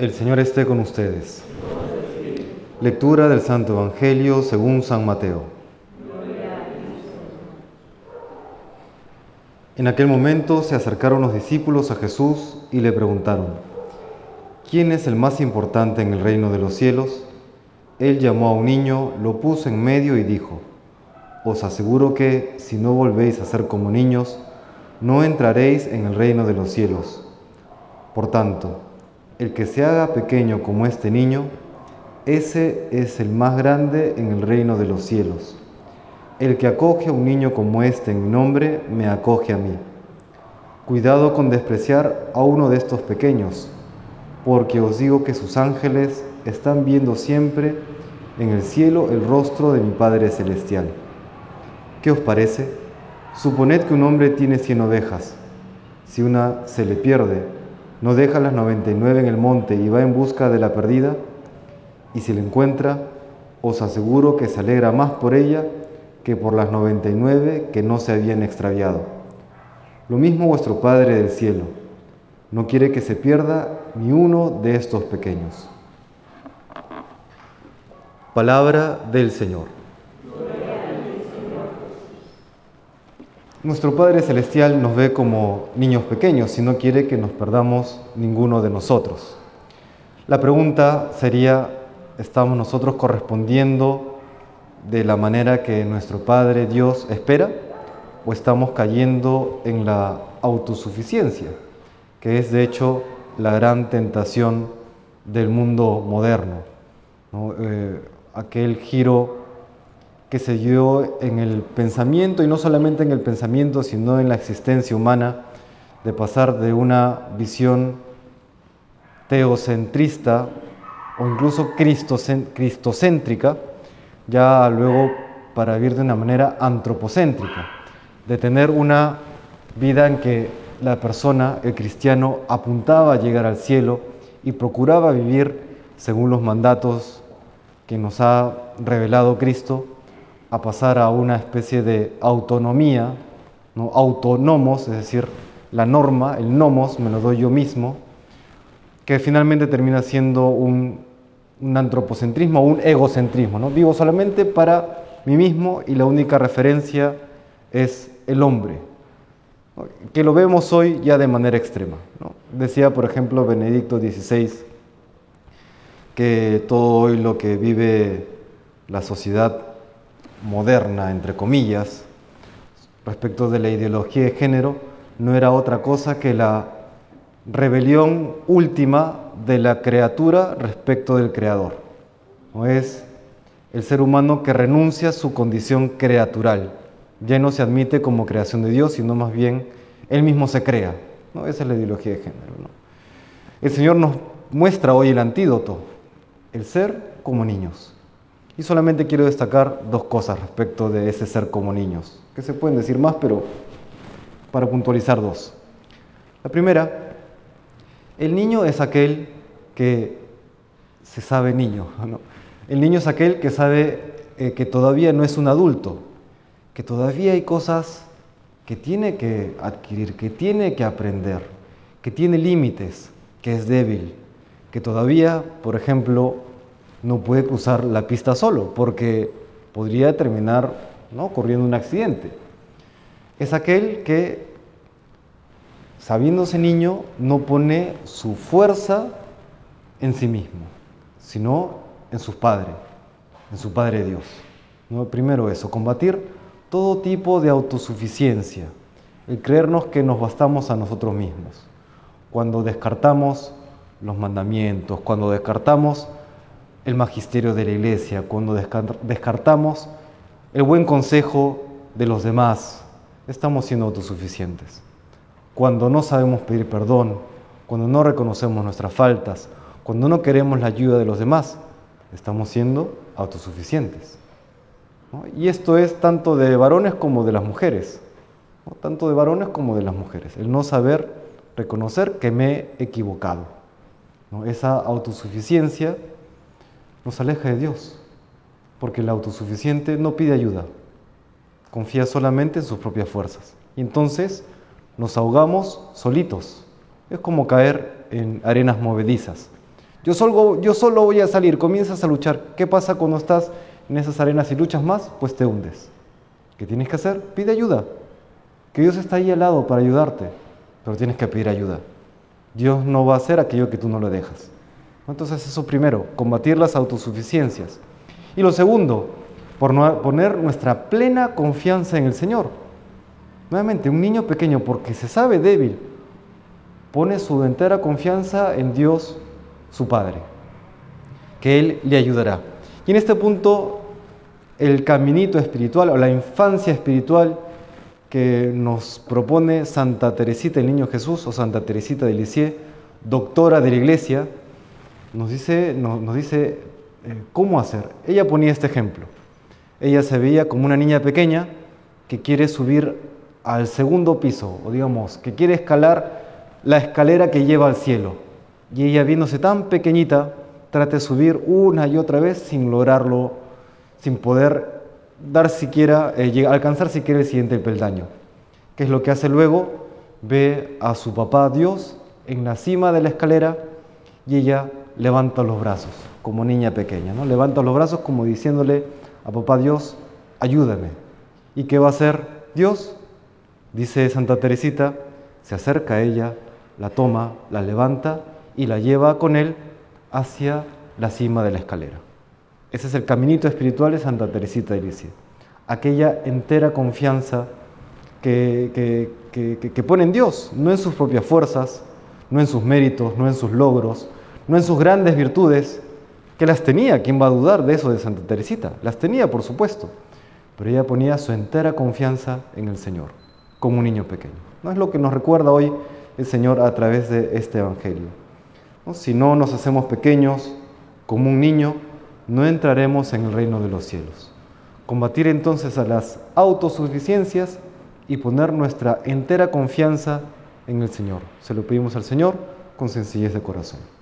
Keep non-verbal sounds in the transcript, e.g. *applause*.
El Señor esté con ustedes. Lectura del Santo Evangelio según San Mateo. En aquel momento se acercaron los discípulos a Jesús y le preguntaron, ¿quién es el más importante en el reino de los cielos? Él llamó a un niño, lo puso en medio y dijo, os aseguro que si no volvéis a ser como niños, no entraréis en el reino de los cielos. Por tanto, el que se haga pequeño como este niño, ese es el más grande en el reino de los cielos. El que acoge a un niño como este en mi nombre, me acoge a mí. Cuidado con despreciar a uno de estos pequeños, porque os digo que sus ángeles están viendo siempre en el cielo el rostro de mi Padre Celestial. ¿Qué os parece? Suponed que un hombre tiene cien ovejas. Si una se le pierde, no deja las 99 en el monte y va en busca de la perdida, y si la encuentra, os aseguro que se alegra más por ella que por las 99 que no se habían extraviado. Lo mismo vuestro Padre del cielo, no quiere que se pierda ni uno de estos pequeños. Palabra del Señor. Nuestro Padre Celestial nos ve como niños pequeños y no quiere que nos perdamos ninguno de nosotros. La pregunta sería, ¿estamos nosotros correspondiendo de la manera que nuestro Padre Dios espera o estamos cayendo en la autosuficiencia, que es de hecho la gran tentación del mundo moderno? Eh, aquel giro que se dio en el pensamiento, y no solamente en el pensamiento, sino en la existencia humana, de pasar de una visión teocentrista o incluso cristocéntrica, ya luego para vivir de una manera antropocéntrica, de tener una vida en que la persona, el cristiano, apuntaba a llegar al cielo y procuraba vivir según los mandatos que nos ha revelado Cristo a pasar a una especie de autonomía, ¿no? autónomos, es decir, la norma, el nomos, me lo doy yo mismo, que finalmente termina siendo un, antropocentrismo un egocentrismo. ¿no? Vivo solamente para mí mismo y la única referencia es el hombre, que lo vemos hoy ya de manera extrema. Decía, por ejemplo, Benedicto XVI, que todo hoy lo que vive la sociedad moderna, entre comillas, respecto de la ideología de género, no era otra cosa que la rebelión última de la criatura respecto del creador. No es el ser humano que renuncia a su condición creatural. Ya no se admite como creación de Dios, sino más bien él mismo se crea. ¿no? Esa es la ideología de género. El Señor nos muestra hoy el antídoto, el ser como niños. Y solamente quiero destacar dos cosas respecto de ese ser como niños, que se pueden decir más, pero para puntualizar dos. La primera, el niño es aquel que se sabe niño. *laughs* El niño es aquel que sabe eh, que todavía no es un adulto, que todavía hay cosas que tiene que adquirir, que tiene que aprender, que tiene límites, que es débil, que todavía, por ejemplo, no puede cruzar la pista solo porque podría terminar ¿no? ocurriendo un accidente. Es aquel que, sabiéndose niño, no pone su fuerza en sí mismo, sino en sus padres, en su Padre Dios. ¿no? Primero eso, combatir todo tipo de autosuficiencia, el creernos que nos bastamos a nosotros mismos. Cuando descartamos los mandamientos, cuando descartamos el magisterio de la iglesia, cuando descartamos el buen consejo de los demás, estamos siendo autosuficientes. Cuando no sabemos pedir perdón, cuando no reconocemos nuestras faltas, cuando no queremos la ayuda de los demás, estamos siendo autosuficientes. Y esto es tanto de varones como de las mujeres, tanto de varones como de las mujeres, el no saber reconocer que me he equivocado. Esa autosuficiencia nos aleja de Dios, porque el autosuficiente no pide ayuda, confía solamente en sus propias fuerzas. Y entonces nos ahogamos solitos. Es como caer en arenas movedizas. Yo solo, voy a salir, comienzas a luchar. ¿Qué pasa cuando estás en esas arenas y luchas más? Pues te hundes. ¿Qué tienes que hacer? Pide ayuda. Que Dios está ahí al lado para ayudarte, pero tienes que pedir ayuda. Dios no va a hacer aquello que tú no le dejas. Entonces eso primero, combatir las autosuficiencias. Y lo segundo, por poner nuestra plena confianza en el Señor. Nuevamente, un niño pequeño, porque se sabe débil, pone su entera confianza en Dios su Padre, que Él le ayudará. Y en este punto, el caminito espiritual o la infancia espiritual que nos propone Santa Teresita el Niño Jesús o Santa Teresita de Lisieux, doctora de la Iglesia, nos dice, nos, dice eh, cómo hacer. Ella ponía este ejemplo. Ella se veía como una niña pequeña que quiere subir al segundo piso, o digamos, que quiere escalar la escalera que lleva al cielo y ella viéndose tan pequeñita, trata de subir una y otra vez sin lograrlo, sin poder dar siquiera, eh, alcanzar siquiera el siguiente peldaño. ¿Qué es lo que hace luego? Ve a su papá Dios en la cima de la escalera y ella levanta los brazos, como niña pequeña, ¿no? Levanta los brazos como diciéndole a papá Dios, ayúdame. ¿Y qué va a hacer Dios? Dice Santa Teresita, se acerca a ella, la toma, la levanta y la lleva con él hacia la cima de la escalera. Ese es el caminito espiritual de Santa Teresita de. Aquella entera confianza que, que, pone en Dios, no en sus propias fuerzas, no en sus méritos, no en sus logros, no en sus grandes virtudes, que las tenía, ¿quién va a dudar de eso de Santa Teresita? Las tenía, por supuesto, pero ella ponía su entera confianza en el Señor, como un niño pequeño. ¿No es lo que nos recuerda hoy el Señor a través de este Evangelio? Si no nos hacemos pequeños como un niño, no entraremos en el reino de los cielos. Combatir entonces a las autosuficiencias y poner nuestra entera confianza en el Señor. Se lo pedimos al Señor con sencillez de corazón.